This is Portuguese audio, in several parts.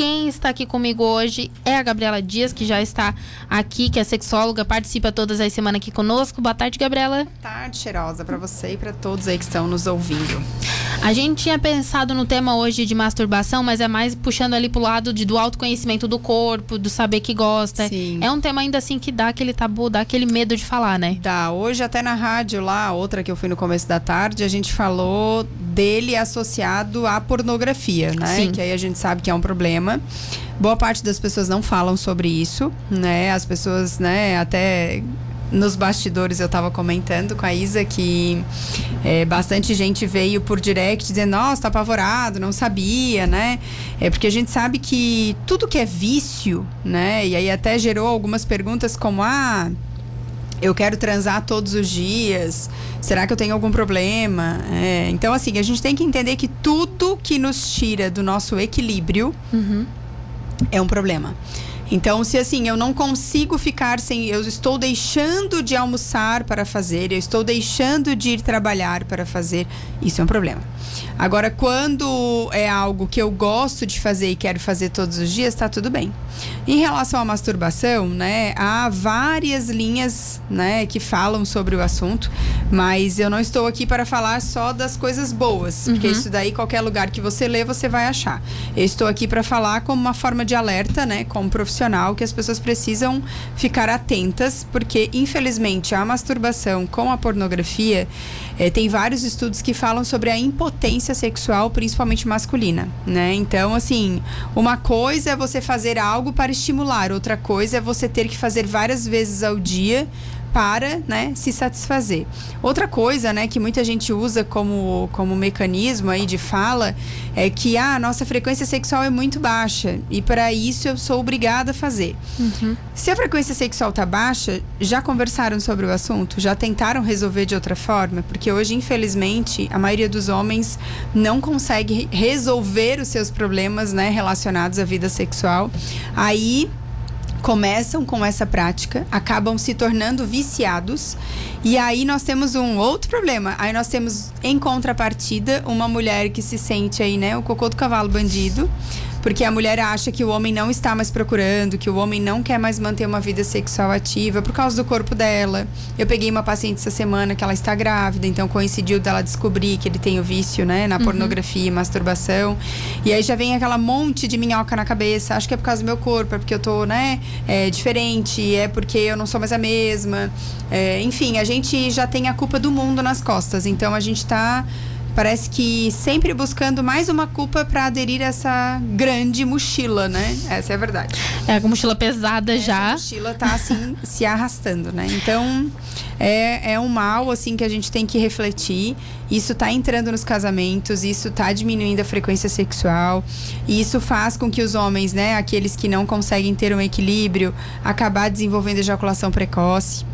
quem está aqui comigo hoje é a Gabriela Dias, que já está aqui, que é sexóloga, participa todas as semanas aqui conosco. Boa tarde, Gabriela. Boa tarde, cheirosa, para você e para todos aí que estão nos ouvindo. A gente tinha pensado no tema hoje de masturbação, mas é mais puxando ali pro lado de, do autoconhecimento do corpo, do saber que gosta. Sim. É um tema ainda assim que dá aquele tabu, dá aquele medo de falar, né? Dá. Hoje até na rádio lá, outra que eu fui no começo da tarde, a gente falou dele associado à pornografia, né? Sim. Que aí a gente sabe que é um problema. Boa parte das pessoas não falam sobre isso, né? As pessoas, né, até nos bastidores eu estava comentando com a Isa que é, bastante gente veio por direct dizendo, nossa, tá apavorado, não sabia, né? É porque a gente sabe que tudo que é vício, né? E aí até gerou algumas perguntas como, ah, eu quero transar todos os dias, será que eu tenho algum problema? É, então, assim, a gente tem que entender que tudo que nos tira do nosso equilíbrio uhum. É um problema. Então, se assim, eu não consigo ficar sem. Eu estou deixando de almoçar para fazer, eu estou deixando de ir trabalhar para fazer, isso é um problema. Agora, quando é algo que eu gosto de fazer e quero fazer todos os dias, tá tudo bem. Em relação à masturbação, né, há várias linhas, né, que falam sobre o assunto, mas eu não estou aqui para falar só das coisas boas, uhum. porque isso daí qualquer lugar que você lê, você vai achar. Eu estou aqui para falar como uma forma de alerta, né, como profissional, que as pessoas precisam ficar atentas, porque infelizmente a masturbação com a pornografia é, tem vários estudos que falam sobre a impotência sexual, principalmente masculina, né? Então, assim, uma coisa é você fazer algo para estimular, outra coisa é você ter que fazer várias vezes ao dia para né, se satisfazer. Outra coisa né, que muita gente usa como, como mecanismo aí de fala é que ah, a nossa frequência sexual é muito baixa e para isso eu sou obrigada a fazer. Uhum. Se a frequência sexual tá baixa, já conversaram sobre o assunto? Já tentaram resolver de outra forma? Porque hoje, infelizmente, a maioria dos homens não consegue resolver os seus problemas né, relacionados à vida sexual. Aí começam com essa prática, acabam se tornando viciados. E aí nós temos um outro problema. Aí nós temos em contrapartida uma mulher que se sente aí, né, o cocô do cavalo bandido porque a mulher acha que o homem não está mais procurando, que o homem não quer mais manter uma vida sexual ativa por causa do corpo dela. Eu peguei uma paciente essa semana que ela está grávida, então coincidiu dela descobrir que ele tem o vício, né, na uhum. pornografia e masturbação. E aí já vem aquela monte de minhoca na cabeça. Acho que é por causa do meu corpo, é porque eu tô, né, é, diferente, é porque eu não sou mais a mesma. É, enfim, a gente já tem a culpa do mundo nas costas. Então a gente tá parece que sempre buscando mais uma culpa para aderir a essa grande mochila, né? Essa é a verdade. É a mochila pesada essa já. A mochila tá assim se arrastando, né? Então é, é um mal assim que a gente tem que refletir. Isso tá entrando nos casamentos, isso tá diminuindo a frequência sexual. E isso faz com que os homens, né, aqueles que não conseguem ter um equilíbrio, acabar desenvolvendo ejaculação precoce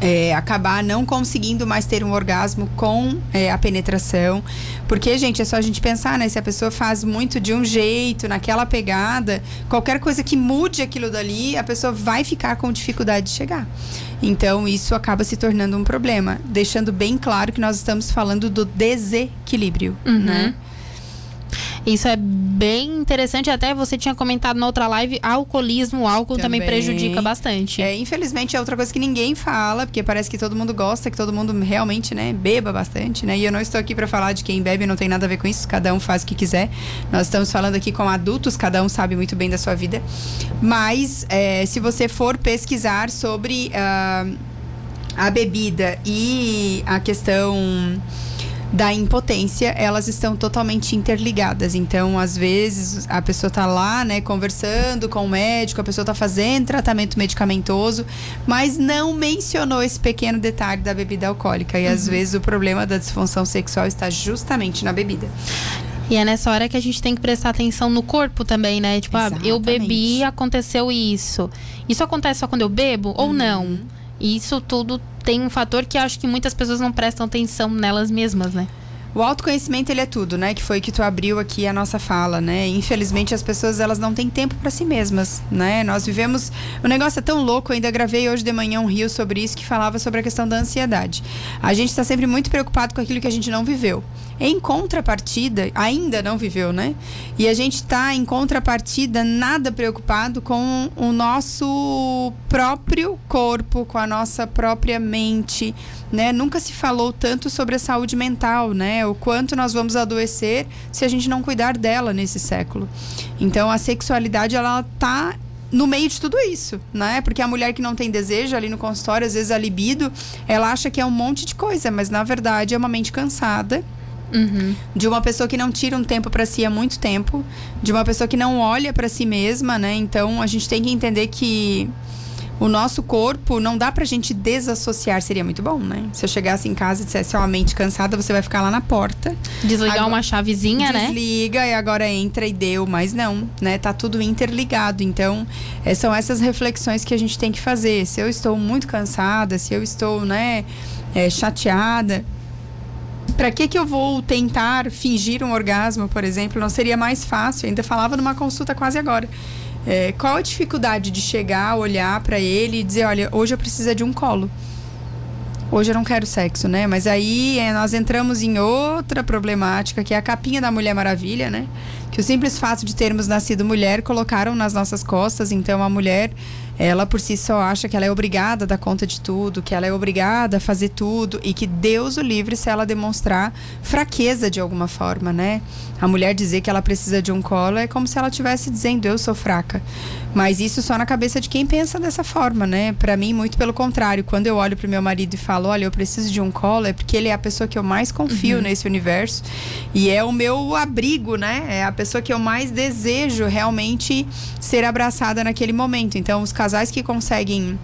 é, acabar não conseguindo mais ter um orgasmo com é, a penetração. Porque, gente, é só a gente pensar, né? Se a pessoa faz muito de um jeito, naquela pegada, qualquer coisa que mude aquilo dali, a pessoa vai ficar com dificuldade de chegar. Então, isso acaba se tornando um problema. Deixando bem claro que nós estamos falando do desequilíbrio, uhum. né? Isso é bem interessante. Até você tinha comentado na outra live, alcoolismo, o álcool também, também prejudica bastante. É, infelizmente é outra coisa que ninguém fala, porque parece que todo mundo gosta, que todo mundo realmente, né, beba bastante, né? E eu não estou aqui para falar de quem bebe, não tem nada a ver com isso, cada um faz o que quiser. Nós estamos falando aqui com adultos, cada um sabe muito bem da sua vida. Mas é, se você for pesquisar sobre uh, a bebida e a questão da impotência, elas estão totalmente interligadas. Então, às vezes, a pessoa está lá, né, conversando com o médico, a pessoa está fazendo tratamento medicamentoso, mas não mencionou esse pequeno detalhe da bebida alcoólica. E uhum. às vezes o problema da disfunção sexual está justamente na bebida. E é nessa hora que a gente tem que prestar atenção no corpo também, né? Tipo, ah, eu bebi, aconteceu isso. Isso acontece só quando eu bebo ou uhum. não? E isso tudo tem um fator que acho que muitas pessoas não prestam atenção nelas mesmas, né? O autoconhecimento ele é tudo, né? Que foi que tu abriu aqui a nossa fala, né? Infelizmente as pessoas elas não têm tempo para si mesmas, né? Nós vivemos, o negócio é tão louco, eu ainda gravei hoje de manhã um rio sobre isso que falava sobre a questão da ansiedade. A gente está sempre muito preocupado com aquilo que a gente não viveu. Em contrapartida, ainda não viveu, né? E a gente está em contrapartida nada preocupado com o nosso próprio corpo, com a nossa própria mente, né? Nunca se falou tanto sobre a saúde mental, né? O quanto nós vamos adoecer se a gente não cuidar dela nesse século. Então a sexualidade ela tá no meio de tudo isso, né? Porque a mulher que não tem desejo ali no consultório, às vezes a libido, ela acha que é um monte de coisa, mas na verdade é uma mente cansada Uhum. De uma pessoa que não tira um tempo para si há muito tempo, de uma pessoa que não olha para si mesma, né? Então a gente tem que entender que o nosso corpo não dá pra gente desassociar, seria muito bom, né? Se eu chegasse em casa e dissesse, ó, oh, mente cansada, você vai ficar lá na porta. Desligar agora, uma chavezinha, desliga, né? Desliga e agora entra e deu, mas não, né? Tá tudo interligado. Então, é, são essas reflexões que a gente tem que fazer. Se eu estou muito cansada, se eu estou, né, é, chateada, para que que eu vou tentar fingir um orgasmo, por exemplo? Não seria mais fácil? Eu ainda falava numa consulta quase agora. É, qual a dificuldade de chegar, olhar para ele e dizer, olha, hoje eu preciso de um colo. Hoje eu não quero sexo, né? Mas aí é, nós entramos em outra problemática, que é a capinha da Mulher Maravilha, né? Que o simples fato de termos nascido mulher colocaram nas nossas costas. Então a mulher ela por si só acha que ela é obrigada a dar conta de tudo, que ela é obrigada a fazer tudo e que Deus o livre se ela demonstrar fraqueza de alguma forma, né? A mulher dizer que ela precisa de um colo é como se ela estivesse dizendo eu sou fraca. Mas isso só na cabeça de quem pensa dessa forma, né? Para mim, muito pelo contrário. Quando eu olho pro meu marido e falo, olha, eu preciso de um colo, é porque ele é a pessoa que eu mais confio uhum. nesse universo e é o meu abrigo, né? É a pessoa que eu mais desejo realmente ser abraçada naquele momento. Então, os casais que conseguem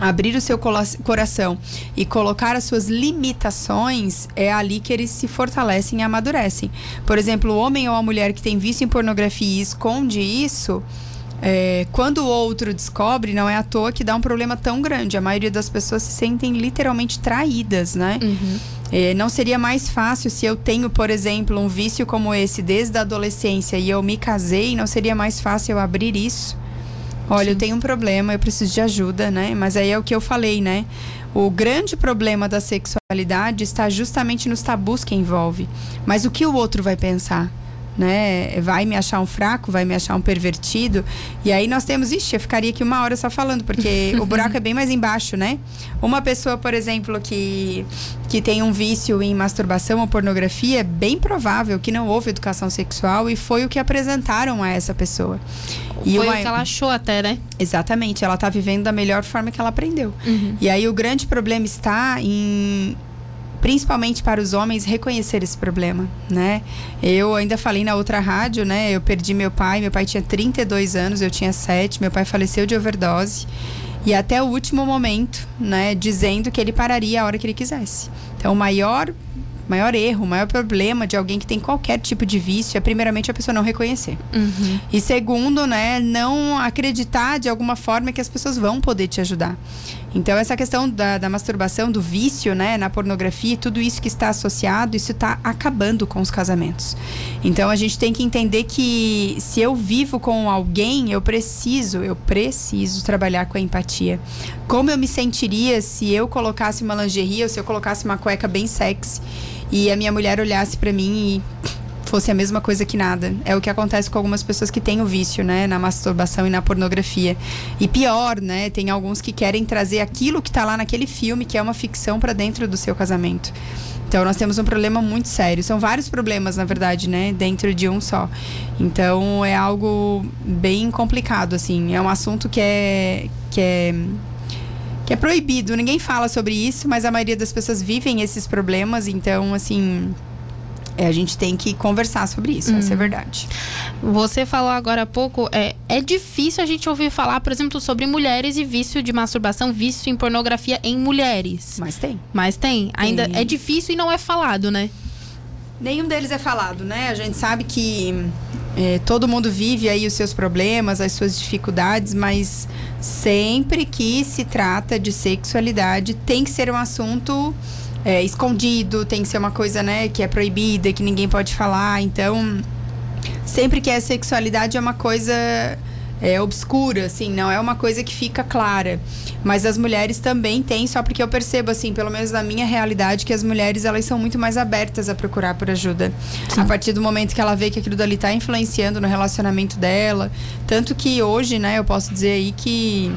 abrir o seu coração e colocar as suas limitações, é ali que eles se fortalecem e amadurecem. Por exemplo, o homem ou a mulher que tem vício em pornografia e esconde isso, é, quando o outro descobre, não é à toa que dá um problema tão grande. A maioria das pessoas se sentem literalmente traídas, né? Uhum. É, não seria mais fácil se eu tenho, por exemplo, um vício como esse desde a adolescência e eu me casei, não seria mais fácil eu abrir isso? Olha, Sim. eu tenho um problema, eu preciso de ajuda, né? Mas aí é o que eu falei, né? O grande problema da sexualidade está justamente nos tabus que envolve. Mas o que o outro vai pensar? Né? Vai me achar um fraco, vai me achar um pervertido. E aí nós temos, ixi, eu ficaria aqui uma hora só falando, porque o buraco é bem mais embaixo, né? Uma pessoa, por exemplo, que, que tem um vício em masturbação ou pornografia, é bem provável que não houve educação sexual e foi o que apresentaram a essa pessoa. E foi uma... o que ela achou até, né? Exatamente, ela está vivendo da melhor forma que ela aprendeu. Uhum. E aí o grande problema está em principalmente para os homens, reconhecer esse problema, né? Eu ainda falei na outra rádio, né? Eu perdi meu pai, meu pai tinha 32 anos, eu tinha 7, meu pai faleceu de overdose. E até o último momento, né, dizendo que ele pararia a hora que ele quisesse. Então, o maior maior erro, o maior problema de alguém que tem qualquer tipo de vício é primeiramente a pessoa não reconhecer. Uhum. E segundo, né, não acreditar de alguma forma que as pessoas vão poder te ajudar. Então, essa questão da, da masturbação, do vício, né, na pornografia, tudo isso que está associado, isso está acabando com os casamentos. Então, a gente tem que entender que se eu vivo com alguém, eu preciso, eu preciso trabalhar com a empatia. Como eu me sentiria se eu colocasse uma lingerie ou se eu colocasse uma cueca bem sexy e a minha mulher olhasse para mim e fosse a mesma coisa que nada. É o que acontece com algumas pessoas que têm o vício, né, na masturbação e na pornografia. E pior, né, tem alguns que querem trazer aquilo que está lá naquele filme, que é uma ficção, para dentro do seu casamento. Então nós temos um problema muito sério. São vários problemas, na verdade, né, dentro de um só. Então é algo bem complicado, assim. É um assunto que é que é que é proibido. Ninguém fala sobre isso, mas a maioria das pessoas vivem esses problemas. Então, assim, é, a gente tem que conversar sobre isso, uhum. essa é uhum. verdade. Você falou agora há pouco, é, é difícil a gente ouvir falar, por exemplo, sobre mulheres e vício de masturbação, vício em pornografia em mulheres. Mas tem. Mas tem. Ainda é difícil e não é falado, né? Nenhum deles é falado, né? A gente sabe que é, todo mundo vive aí os seus problemas, as suas dificuldades, mas sempre que se trata de sexualidade tem que ser um assunto é, escondido, tem que ser uma coisa, né, que é proibida, que ninguém pode falar. Então, sempre que é sexualidade é uma coisa é, obscura, assim, não é uma coisa que fica clara. Mas as mulheres também têm, só porque eu percebo, assim, pelo menos na minha realidade, que as mulheres elas são muito mais abertas a procurar por ajuda. Sim. A partir do momento que ela vê que aquilo dali está influenciando no relacionamento dela. Tanto que hoje, né, eu posso dizer aí que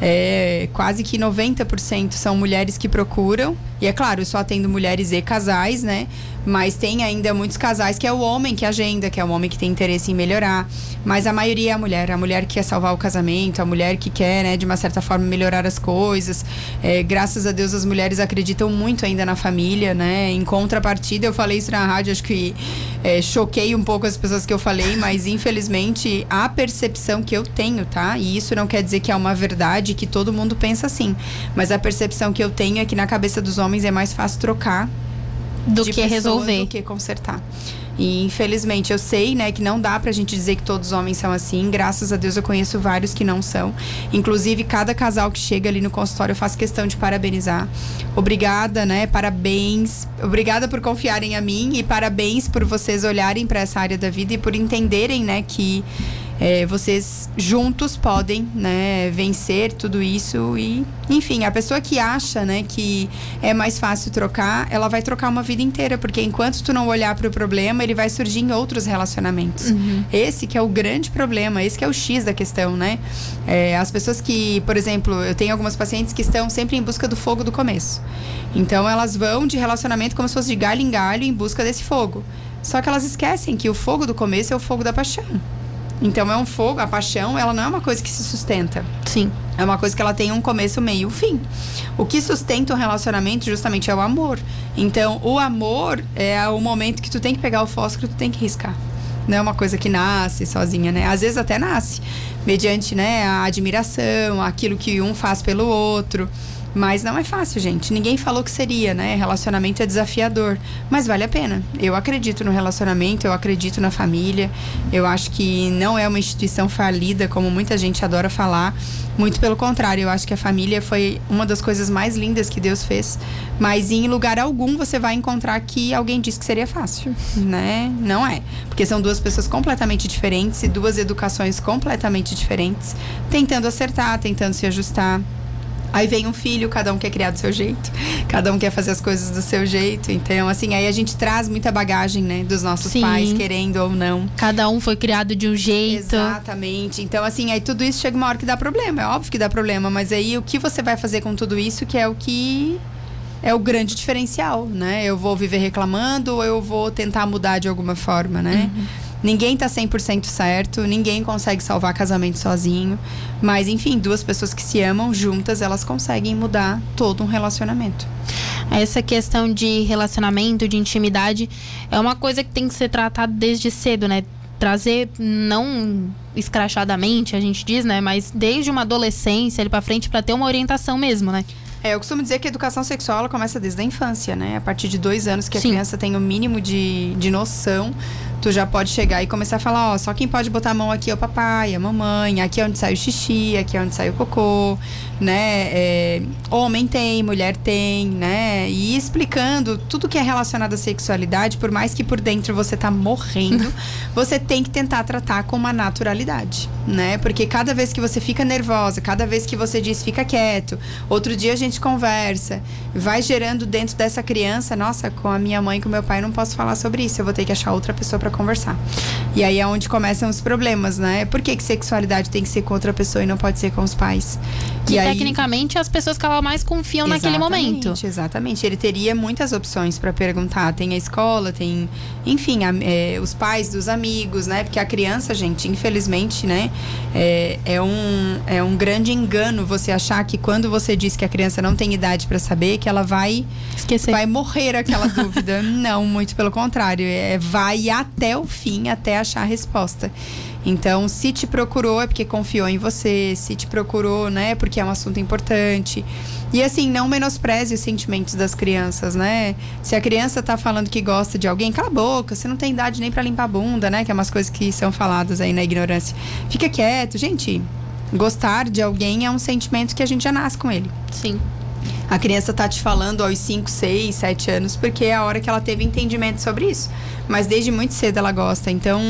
é, quase que 90% são mulheres que procuram. E é claro, só atendo mulheres e casais, né? Mas tem ainda muitos casais que é o homem que agenda, que é o homem que tem interesse em melhorar. Mas a maioria é a mulher. A mulher que quer salvar o casamento, a mulher que quer, né, de uma certa forma, melhorar as coisas. É, graças a Deus, as mulheres acreditam muito ainda na família, né? Em contrapartida, eu falei isso na rádio, acho que é, choquei um pouco as pessoas que eu falei, mas infelizmente a percepção que eu tenho, tá? E isso não quer dizer que é uma verdade, que todo mundo pensa assim. Mas a percepção que eu tenho é que na cabeça dos homens é mais fácil trocar do que resolver. Do que consertar. E infelizmente eu sei, né, que não dá pra gente dizer que todos os homens são assim. Graças a Deus eu conheço vários que não são. Inclusive, cada casal que chega ali no consultório eu faço questão de parabenizar. Obrigada, né? Parabéns. Obrigada por confiarem a mim e parabéns por vocês olharem para essa área da vida e por entenderem, né, que é, vocês juntos podem né, vencer tudo isso e enfim a pessoa que acha né, que é mais fácil trocar ela vai trocar uma vida inteira porque enquanto tu não olhar para o problema ele vai surgir em outros relacionamentos. Uhum. esse que é o grande problema esse que é o x da questão né? É, as pessoas que por exemplo eu tenho algumas pacientes que estão sempre em busca do fogo do começo. Então elas vão de relacionamento como se fosse de galho em galho em busca desse fogo. Só que elas esquecem que o fogo do começo é o fogo da paixão então é um fogo, a paixão, ela não é uma coisa que se sustenta. Sim. É uma coisa que ela tem um começo, meio, fim. O que sustenta um relacionamento justamente é o amor. Então, o amor é o momento que tu tem que pegar o fósforo, tu tem que riscar. Não é uma coisa que nasce sozinha, né? Às vezes até nasce, mediante, né, a admiração, aquilo que um faz pelo outro. Mas não é fácil, gente. Ninguém falou que seria, né? Relacionamento é desafiador, mas vale a pena. Eu acredito no relacionamento, eu acredito na família. Eu acho que não é uma instituição falida, como muita gente adora falar. Muito pelo contrário, eu acho que a família foi uma das coisas mais lindas que Deus fez. Mas em lugar algum você vai encontrar que alguém disse que seria fácil, né? Não é. Porque são duas pessoas completamente diferentes e duas educações completamente diferentes, tentando acertar, tentando se ajustar. Aí vem um filho, cada um quer criar do seu jeito, cada um quer fazer as coisas do seu jeito. Então, assim, aí a gente traz muita bagagem, né, dos nossos Sim. pais, querendo ou não. Cada um foi criado de um jeito. Exatamente. Então, assim, aí tudo isso chega uma hora que dá problema. É óbvio que dá problema, mas aí o que você vai fazer com tudo isso que é o que é o grande diferencial, né? Eu vou viver reclamando ou eu vou tentar mudar de alguma forma, né? Uhum. Ninguém tá 100% certo, ninguém consegue salvar casamento sozinho, mas enfim, duas pessoas que se amam juntas, elas conseguem mudar todo um relacionamento. Essa questão de relacionamento, de intimidade, é uma coisa que tem que ser tratada desde cedo, né? Trazer não escrachadamente, a gente diz, né, mas desde uma adolescência ali para frente para ter uma orientação mesmo, né? É, eu costumo dizer que a educação sexual começa desde a infância, né? A partir de dois anos que a Sim. criança tem o mínimo de, de noção tu já pode chegar e começar a falar, ó, só quem pode botar a mão aqui é o papai, a mamãe, aqui é onde sai o xixi, aqui é onde sai o cocô, né? É, homem tem, mulher tem, né? E explicando tudo que é relacionado à sexualidade, por mais que por dentro você tá morrendo, você tem que tentar tratar com uma naturalidade, né? Porque cada vez que você fica nervosa, cada vez que você diz fica quieto, outro dia a gente conversa, vai gerando dentro dessa criança, nossa, com a minha mãe, com meu pai, não posso falar sobre isso, eu vou ter que achar outra pessoa para conversar. E aí é onde começam os problemas, né? Por que, que sexualidade tem que ser com outra pessoa e não pode ser com os pais? Que e tecnicamente as pessoas que ela mais confiam naquele momento. Exatamente. Ele teria muitas opções para perguntar. Tem a escola, tem, enfim, a, é, os pais dos amigos, né? Porque a criança, gente, infelizmente, né? É, é, um, é um grande engano você achar que quando você diz que a criança não tem idade para saber, que ela vai esquecer, vai morrer aquela dúvida. não, muito pelo contrário. É, vai até o fim, até achar a resposta. Então, se te procurou é porque confiou em você, se te procurou, né, porque é um assunto importante. E assim, não menospreze os sentimentos das crianças, né? Se a criança tá falando que gosta de alguém, cala a boca, você não tem idade nem para limpar a bunda, né? Que é umas coisas que são faladas aí na ignorância. Fica quieto, gente. Gostar de alguém é um sentimento que a gente já nasce com ele. Sim. A criança tá te falando aos 5, 6, 7 anos, porque é a hora que ela teve entendimento sobre isso. Mas desde muito cedo ela gosta. Então,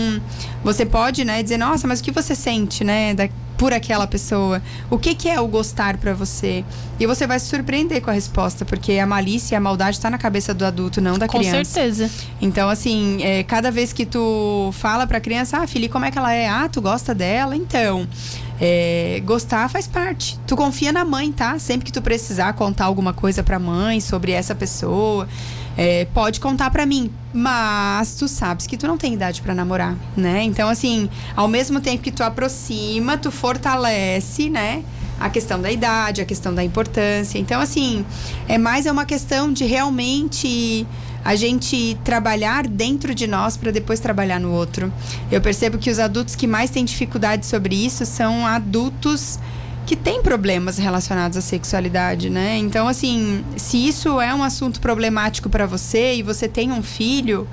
você pode, né, dizer, nossa, mas o que você sente, né, da, por aquela pessoa? O que, que é o gostar para você? E você vai se surpreender com a resposta, porque a malícia e a maldade está na cabeça do adulto, não da com criança. Com certeza. Então, assim, é, cada vez que tu fala pra criança, ah, filha, como é que ela é? Ah, tu gosta dela? Então. É, gostar faz parte. Tu confia na mãe, tá? Sempre que tu precisar contar alguma coisa pra mãe sobre essa pessoa, é, pode contar pra mim. Mas tu sabes que tu não tem idade para namorar, né? Então, assim, ao mesmo tempo que tu aproxima, tu fortalece, né? a questão da idade, a questão da importância. Então, assim, é mais é uma questão de realmente a gente trabalhar dentro de nós para depois trabalhar no outro. Eu percebo que os adultos que mais têm dificuldade sobre isso são adultos que têm problemas relacionados à sexualidade, né? Então, assim, se isso é um assunto problemático para você e você tem um filho,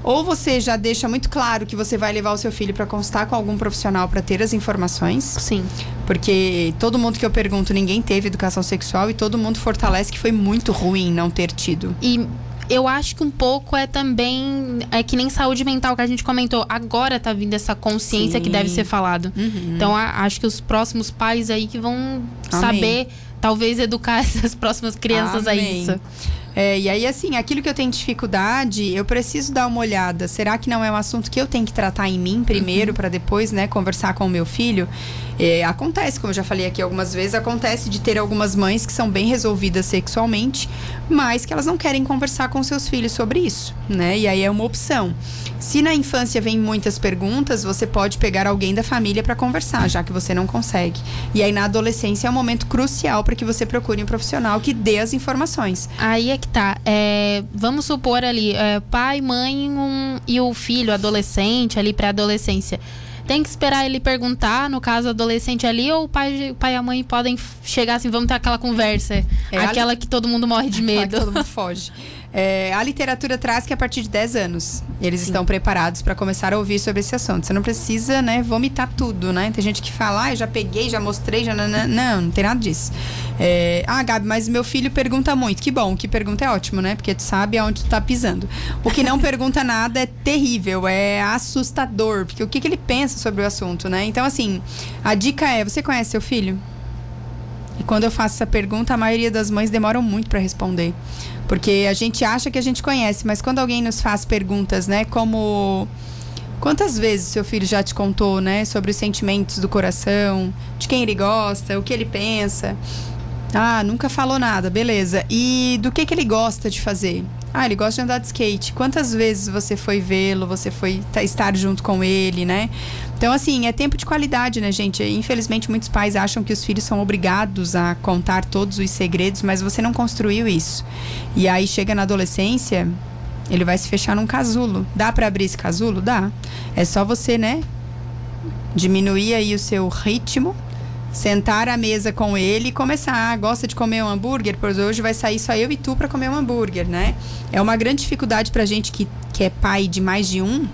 ou você já deixa muito claro que você vai levar o seu filho para constar com algum profissional para ter as informações. Sim. Porque todo mundo que eu pergunto, ninguém teve educação sexual e todo mundo fortalece que foi muito ruim não ter tido. E eu acho que um pouco é também é que nem saúde mental que a gente comentou. Agora tá vindo essa consciência Sim. que deve ser falado. Uhum. Então a, acho que os próximos pais aí que vão Amém. saber talvez educar essas próximas crianças Amém. a isso. É, e aí, assim, aquilo que eu tenho dificuldade, eu preciso dar uma olhada. Será que não é um assunto que eu tenho que tratar em mim primeiro, uhum. para depois, né, conversar com o meu filho? É, acontece, como eu já falei aqui algumas vezes, acontece de ter algumas mães que são bem resolvidas sexualmente, mas que elas não querem conversar com seus filhos sobre isso, né? E aí é uma opção. Se na infância vem muitas perguntas, você pode pegar alguém da família para conversar, já que você não consegue. E aí na adolescência é um momento crucial para que você procure um profissional que dê as informações. Aí é que tá. É, vamos supor ali, é, pai, mãe um, e o filho, adolescente, ali pré-adolescência tem que esperar ele perguntar, no caso adolescente ali, ou o pai, o pai e a mãe podem chegar assim, vamos ter aquela conversa. É, aquela ali... que todo mundo morre de medo. todo mundo foge. É, a literatura traz que a partir de 10 anos eles Sim. estão preparados para começar a ouvir sobre esse assunto. Você não precisa, né, vomitar tudo, né? Tem gente que fala, ah, já peguei, já mostrei, já. Não, não, não tem nada disso. É, ah, Gabi, mas meu filho pergunta muito. Que bom, que pergunta é ótimo, né? Porque tu sabe aonde tu tá pisando. O que não pergunta nada é terrível, é assustador, porque o que, que ele pensa sobre o assunto, né? Então, assim, a dica é: você conhece seu filho? E quando eu faço essa pergunta, a maioria das mães demoram muito para responder. Porque a gente acha que a gente conhece, mas quando alguém nos faz perguntas, né, como quantas vezes seu filho já te contou, né, sobre os sentimentos do coração, de quem ele gosta, o que ele pensa? Ah, nunca falou nada, beleza. E do que que ele gosta de fazer? Ah, ele gosta de andar de skate. Quantas vezes você foi vê-lo, você foi estar junto com ele, né? Então, assim, é tempo de qualidade, né, gente? Infelizmente, muitos pais acham que os filhos são obrigados a contar todos os segredos, mas você não construiu isso. E aí chega na adolescência, ele vai se fechar num casulo. Dá para abrir esse casulo? Dá. É só você, né? Diminuir aí o seu ritmo sentar à mesa com ele e começar. Ah, gosta de comer um hambúrguer? Pois hoje vai sair só eu e tu para comer um hambúrguer, né? É uma grande dificuldade pra gente que, que é pai de mais de um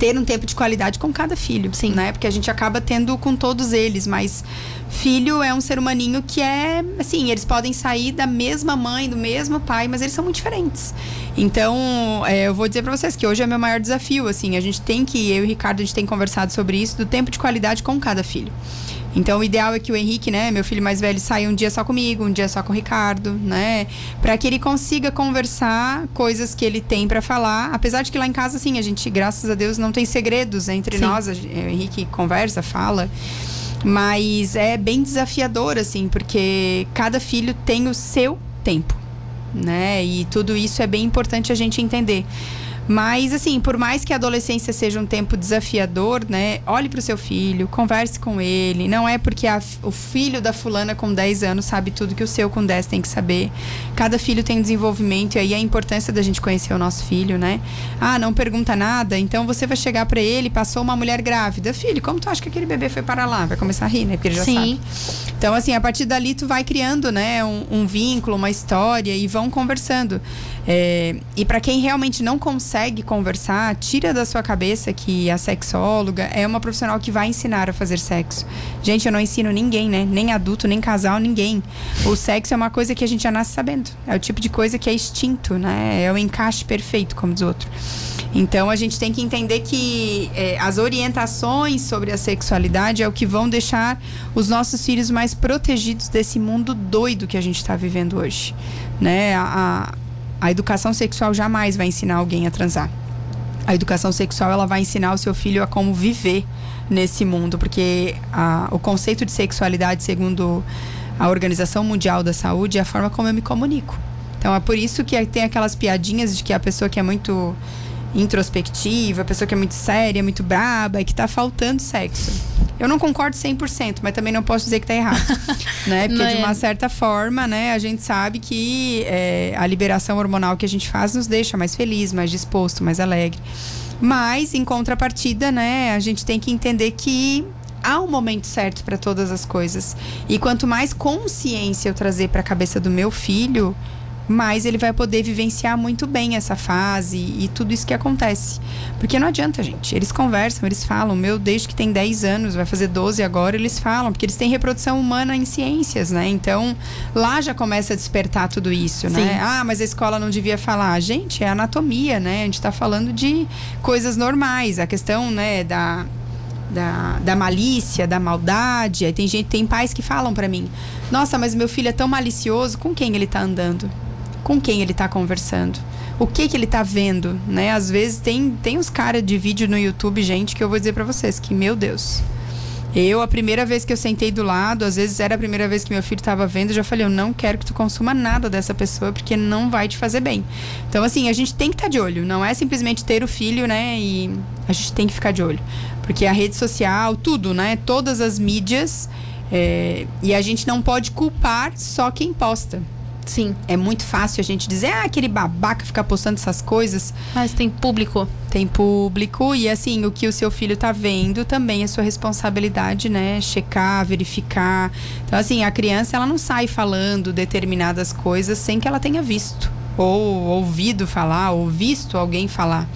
ter um tempo de qualidade com cada filho, Sim. né? Porque a gente acaba tendo com todos eles, mas filho é um ser humaninho que é, assim, eles podem sair da mesma mãe, do mesmo pai, mas eles são muito diferentes. Então, é, eu vou dizer para vocês que hoje é meu maior desafio, assim, a gente tem que, eu e o Ricardo, a gente tem conversado sobre isso, do tempo de qualidade com cada filho. Então, o ideal é que o Henrique, né, meu filho mais velho, saia um dia só comigo, um dia só com o Ricardo, né, para que ele consiga conversar coisas que ele tem para falar. Apesar de que lá em casa, assim, a gente, graças a Deus, não tem segredos entre Sim. nós. O Henrique conversa, fala. Mas é bem desafiador, assim, porque cada filho tem o seu tempo, né? E tudo isso é bem importante a gente entender. Mas, assim, por mais que a adolescência seja um tempo desafiador, né? Olhe para o seu filho, converse com ele. Não é porque a, o filho da fulana com 10 anos sabe tudo que o seu com 10 tem que saber. Cada filho tem um desenvolvimento e aí a importância da gente conhecer o nosso filho, né? Ah, não pergunta nada, então você vai chegar para ele, passou uma mulher grávida. Filho, como tu acha que aquele bebê foi para lá? Vai começar a rir, né? Porque ele já Sim. sabe. Então, assim, a partir dali tu vai criando, né? Um, um vínculo, uma história e vão conversando. É, e para quem realmente não consegue conversar, tira da sua cabeça que a sexóloga é uma profissional que vai ensinar a fazer sexo. Gente, eu não ensino ninguém, né? Nem adulto, nem casal, ninguém. O sexo é uma coisa que a gente já nasce sabendo. É o tipo de coisa que é instinto, né? É o encaixe perfeito, como diz outro. Então a gente tem que entender que é, as orientações sobre a sexualidade é o que vão deixar os nossos filhos mais protegidos desse mundo doido que a gente está vivendo hoje. Né? A, a educação sexual jamais vai ensinar alguém a transar. A educação sexual ela vai ensinar o seu filho a como viver nesse mundo, porque a, o conceito de sexualidade, segundo a Organização Mundial da Saúde, é a forma como eu me comunico. Então é por isso que tem aquelas piadinhas de que a pessoa que é muito introspectiva, a pessoa que é muito séria, muito braba e que tá faltando sexo. Eu não concordo 100%, mas também não posso dizer que tá errado, né? Porque de uma é. certa forma, né, a gente sabe que é, a liberação hormonal que a gente faz nos deixa mais feliz, mais disposto, mais alegre. Mas, em contrapartida, né, a gente tem que entender que há um momento certo para todas as coisas. E quanto mais consciência eu trazer para a cabeça do meu filho, mais ele vai poder vivenciar muito bem essa fase e tudo isso que acontece. Porque não adianta, gente. Eles conversam, eles falam. Meu, desde que tem 10 anos, vai fazer 12 agora, eles falam, porque eles têm reprodução humana em ciências, né? Então, lá já começa a despertar tudo isso, né? Sim. né? Ah, mas a escola não devia falar. Gente, é anatomia, né? A gente está falando de coisas normais. A questão, né, da da, da malícia, da maldade. Aí tem gente, tem pais que falam para mim: "Nossa, mas meu filho é tão malicioso, com quem ele tá andando?" Com quem ele está conversando. O que que ele está vendo, né? Às vezes tem, tem uns caras de vídeo no YouTube, gente, que eu vou dizer para vocês que, meu Deus. Eu, a primeira vez que eu sentei do lado, às vezes era a primeira vez que meu filho estava vendo, eu já falei, eu não quero que tu consuma nada dessa pessoa, porque não vai te fazer bem. Então, assim, a gente tem que estar tá de olho. Não é simplesmente ter o filho, né? E a gente tem que ficar de olho. Porque a rede social, tudo, né? Todas as mídias. É, e a gente não pode culpar só quem posta. Sim. É muito fácil a gente dizer, ah, aquele babaca ficar postando essas coisas. Mas tem público. Tem público e assim, o que o seu filho tá vendo também é sua responsabilidade, né? Checar, verificar. Então, assim, a criança ela não sai falando determinadas coisas sem que ela tenha visto. Ou ouvido falar, ou visto alguém falar.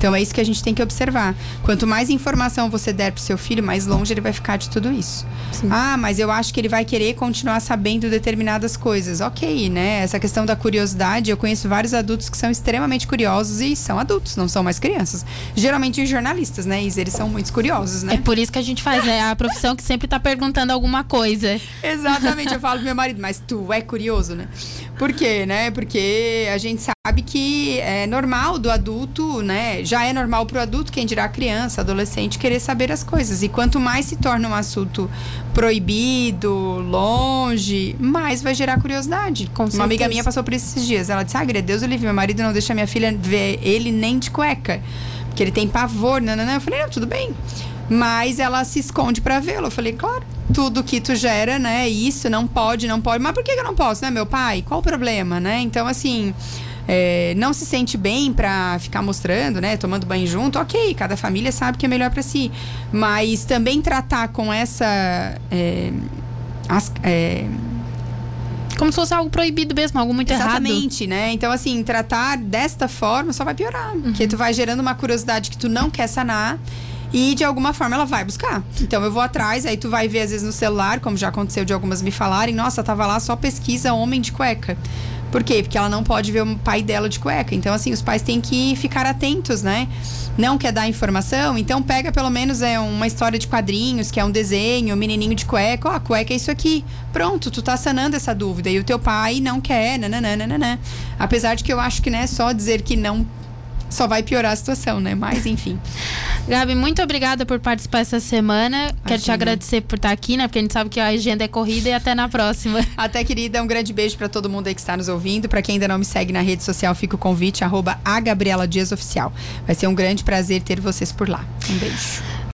Então é isso que a gente tem que observar. Quanto mais informação você der pro seu filho, mais longe ele vai ficar de tudo isso. Sim. Ah, mas eu acho que ele vai querer continuar sabendo determinadas coisas. Ok, né? Essa questão da curiosidade, eu conheço vários adultos que são extremamente curiosos e são adultos, não são mais crianças. Geralmente os jornalistas, né, Isa? Eles são muito curiosos, né? É por isso que a gente faz, é a profissão que sempre tá perguntando alguma coisa. Exatamente, eu falo pro meu marido, mas tu é curioso, né? Por quê, né? Porque a gente sabe que é normal do adulto, né? Já é normal pro adulto, quem dirá criança, adolescente, querer saber as coisas. E quanto mais se torna um assunto proibido, longe, mais vai gerar curiosidade. Com Uma certeza. amiga minha passou por esses dias. Ela disse: Ah, Deus o livre, meu marido não deixa minha filha ver ele nem de cueca. Porque ele tem pavor, não, não, não. Eu falei, não, tudo bem. Mas ela se esconde para vê-lo. Eu falei, claro, tudo que tu gera, né? Isso não pode, não pode. Mas por que eu não posso, né, meu pai? Qual o problema, né? Então, assim. É, não se sente bem para ficar mostrando, né, tomando banho junto, ok, cada família sabe que é melhor para si, mas também tratar com essa é, as, é, como se fosse algo proibido mesmo, algo muito Exatamente, errado. Exatamente, né? Então, assim, tratar desta forma só vai piorar. Uhum. Porque tu vai gerando uma curiosidade que tu não quer sanar. E de alguma forma ela vai buscar. Então eu vou atrás, aí tu vai ver às vezes no celular, como já aconteceu de algumas me falarem, nossa, tava lá só pesquisa homem de cueca. Por quê? Porque ela não pode ver o pai dela de cueca. Então, assim, os pais têm que ficar atentos, né? Não quer dar informação, então pega pelo menos é uma história de quadrinhos, que é um desenho, um menininho de cueca, ó, oh, cueca é isso aqui. Pronto, tu tá sanando essa dúvida. E o teu pai não quer, nananana. Apesar de que eu acho que, né, só dizer que não só vai piorar a situação, né? Mas, enfim. Gabi, muito obrigada por participar essa semana. Imagina. Quero te agradecer por estar aqui, né? Porque a gente sabe que a agenda é corrida e até na próxima. Até, querida. Um grande beijo para todo mundo aí que está nos ouvindo. Para quem ainda não me segue na rede social, fica o convite, arroba a Gabriela Dias Oficial. Vai ser um grande prazer ter vocês por lá. Um beijo.